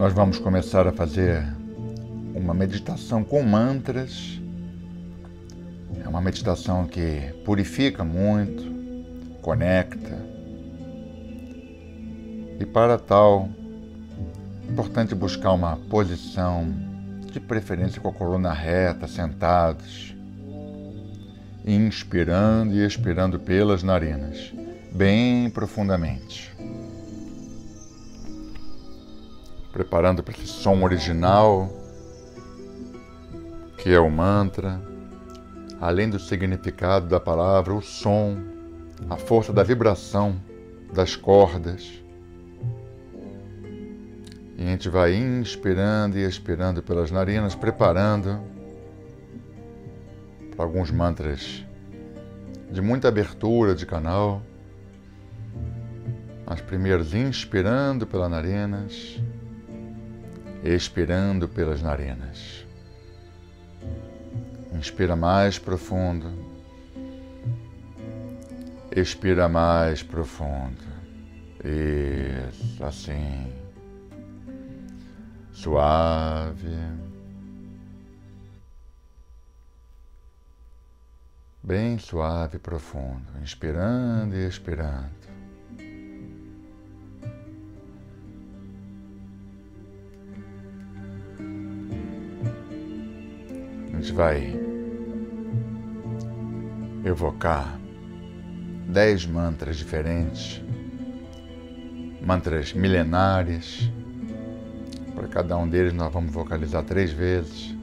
nós vamos começar a fazer uma meditação com mantras. É uma meditação que purifica muito, conecta. E para tal, é importante buscar uma posição, de preferência com a coluna reta, sentados, inspirando e expirando pelas narinas, bem profundamente. Preparando para esse som original, que é o mantra, além do significado da palavra, o som, a força da vibração das cordas. E a gente vai inspirando e expirando pelas narinas, preparando para alguns mantras de muita abertura de canal. Mas primeiros inspirando pelas narinas expirando pelas narinas. Inspira mais profundo. Expira mais profundo. Isso, assim. Suave. Bem suave e profundo. Inspirando e expirando. Gente vai evocar dez mantras diferentes, mantras milenares. Para cada um deles nós vamos vocalizar três vezes.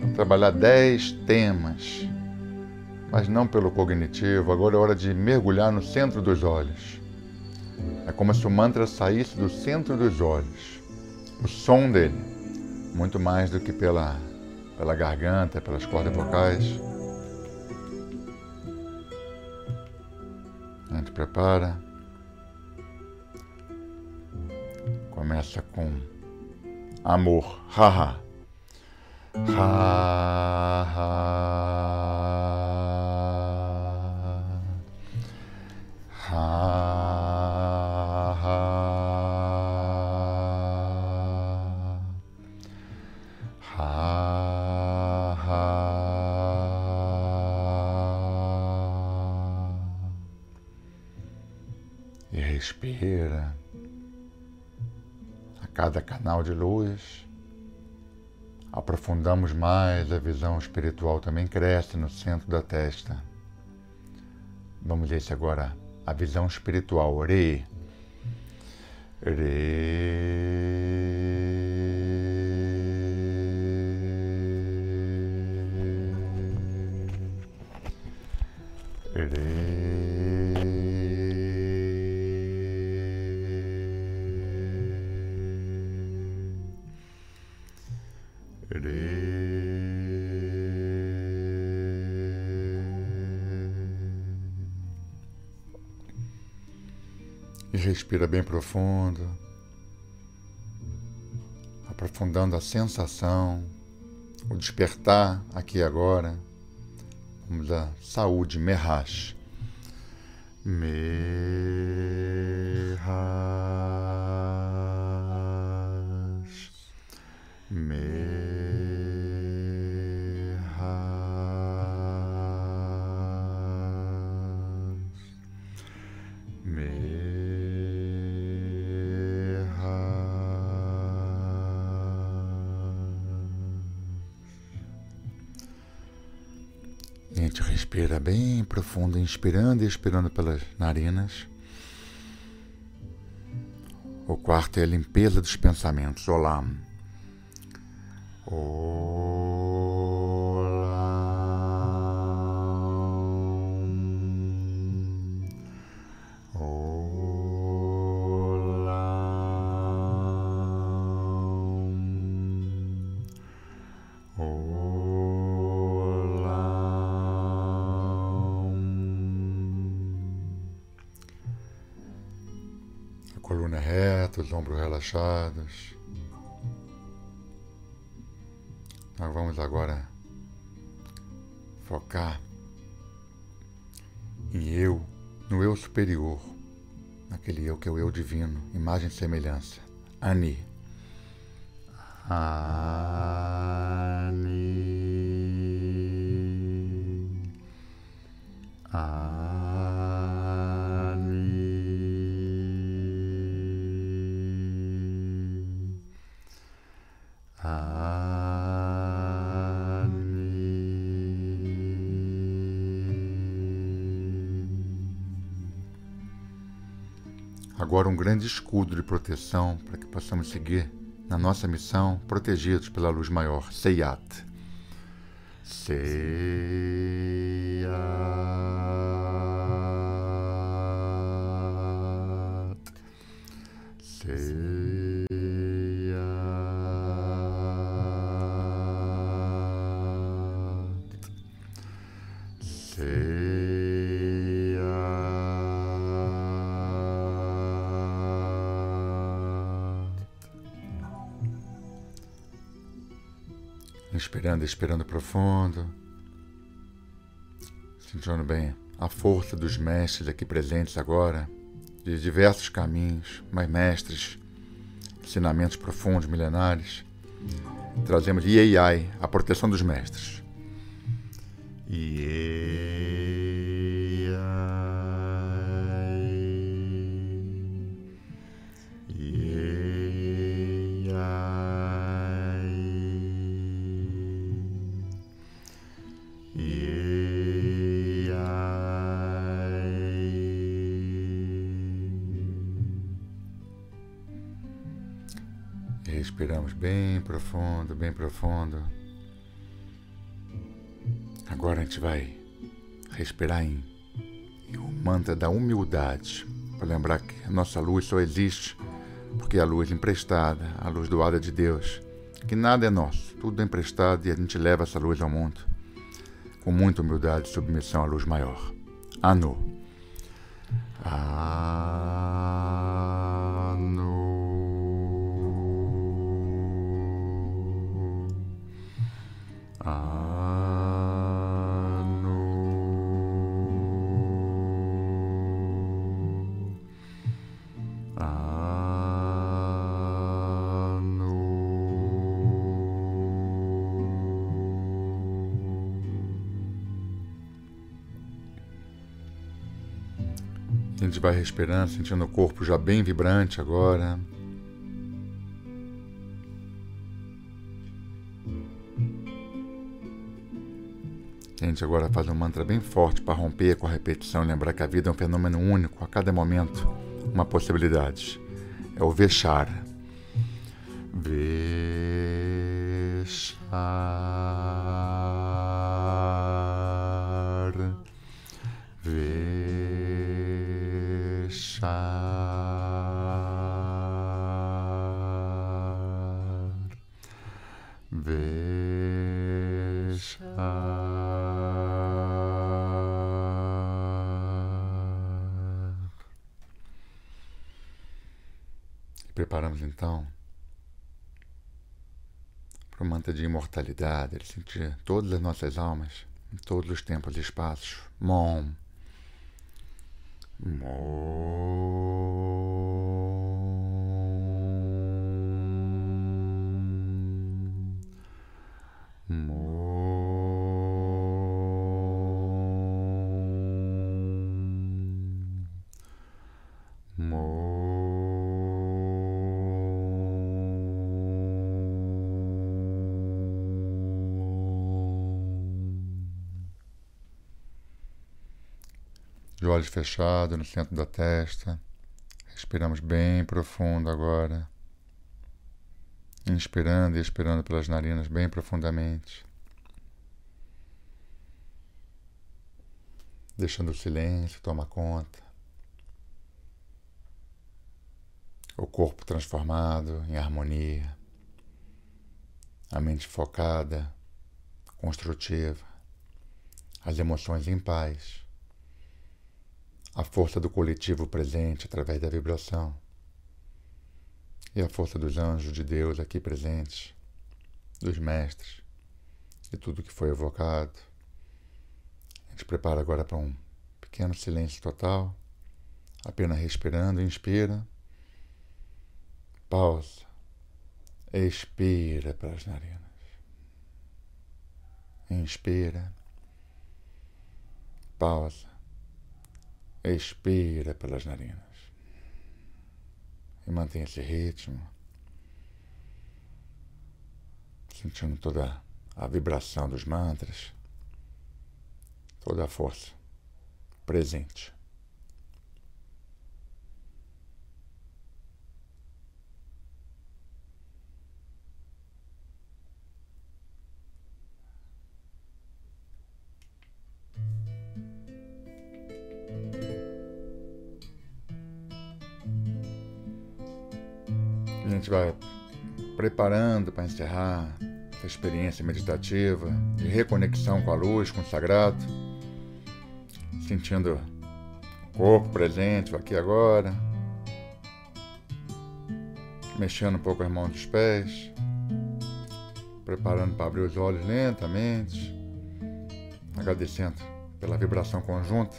Vamos trabalhar dez temas, mas não pelo cognitivo. Agora é hora de mergulhar no centro dos olhos. É como se o mantra saísse do centro dos olhos, o som dele, muito mais do que pela pela garganta, pelas cordas vocais. A gente prepara. Começa com amor. Haha. Ha, ha. Cada canal de luz. Aprofundamos mais, a visão espiritual também cresce no centro da testa. Vamos ver se agora a visão espiritual. Re. Re. E respira bem profundo, aprofundando a sensação, o despertar aqui agora. Vamos à saúde. Merrash. Merrash. Respira bem profundo, inspirando e expirando pelas narinas. O quarto é a limpeza dos pensamentos. Olá. Coluna reta, os ombros relaxados. Nós vamos agora focar em eu, no eu superior, naquele eu que é o eu divino, imagem e semelhança. Ani. Agora um grande escudo de proteção para que possamos seguir na nossa missão protegidos pela luz maior, Seiat. Seiat. Inspirando, expirando profundo. Sentindo bem a força dos mestres aqui presentes agora, de diversos caminhos, mas mestres, ensinamentos profundos, milenares. Trazemos Iei, a proteção dos mestres. Iei. Respiramos bem profundo, bem profundo. Agora a gente vai respirar em, em um mantra da humildade, para lembrar que a nossa luz só existe porque é a luz emprestada, a luz doada de Deus, que nada é nosso, tudo é emprestado e a gente leva essa luz ao mundo com muita humildade e submissão à luz maior. Anu. Gente vai respirando, sentindo o corpo já bem vibrante agora. A gente agora faz um mantra bem forte para romper com a repetição lembrar que a vida é um fenômeno único, a cada momento uma possibilidade. É o Veshara. Veshara. Preparamos então para o manto de imortalidade, de sentir todas as nossas almas, em todos os tempos e espaços. Mom. Mom. De olhos fechados no centro da testa. Respiramos bem profundo agora. Inspirando e expirando pelas narinas bem profundamente. Deixando o silêncio tomar conta. O corpo transformado em harmonia. A mente focada, construtiva. As emoções em paz a força do coletivo presente através da vibração e a força dos anjos de Deus aqui presentes, dos mestres e tudo que foi evocado. A gente prepara agora para um pequeno silêncio total, apenas respirando, inspira, pausa, Expira pelas narinas. Inspira. Pausa. Expira pelas narinas. E mantém esse ritmo. Sentindo toda a vibração dos mantras. Toda a força presente. Gente vai preparando para encerrar essa experiência meditativa de reconexão com a luz, com o sagrado, sentindo o corpo presente aqui agora, mexendo um pouco as mãos dos pés, preparando para abrir os olhos lentamente, agradecendo pela vibração conjunta,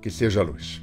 que seja a luz.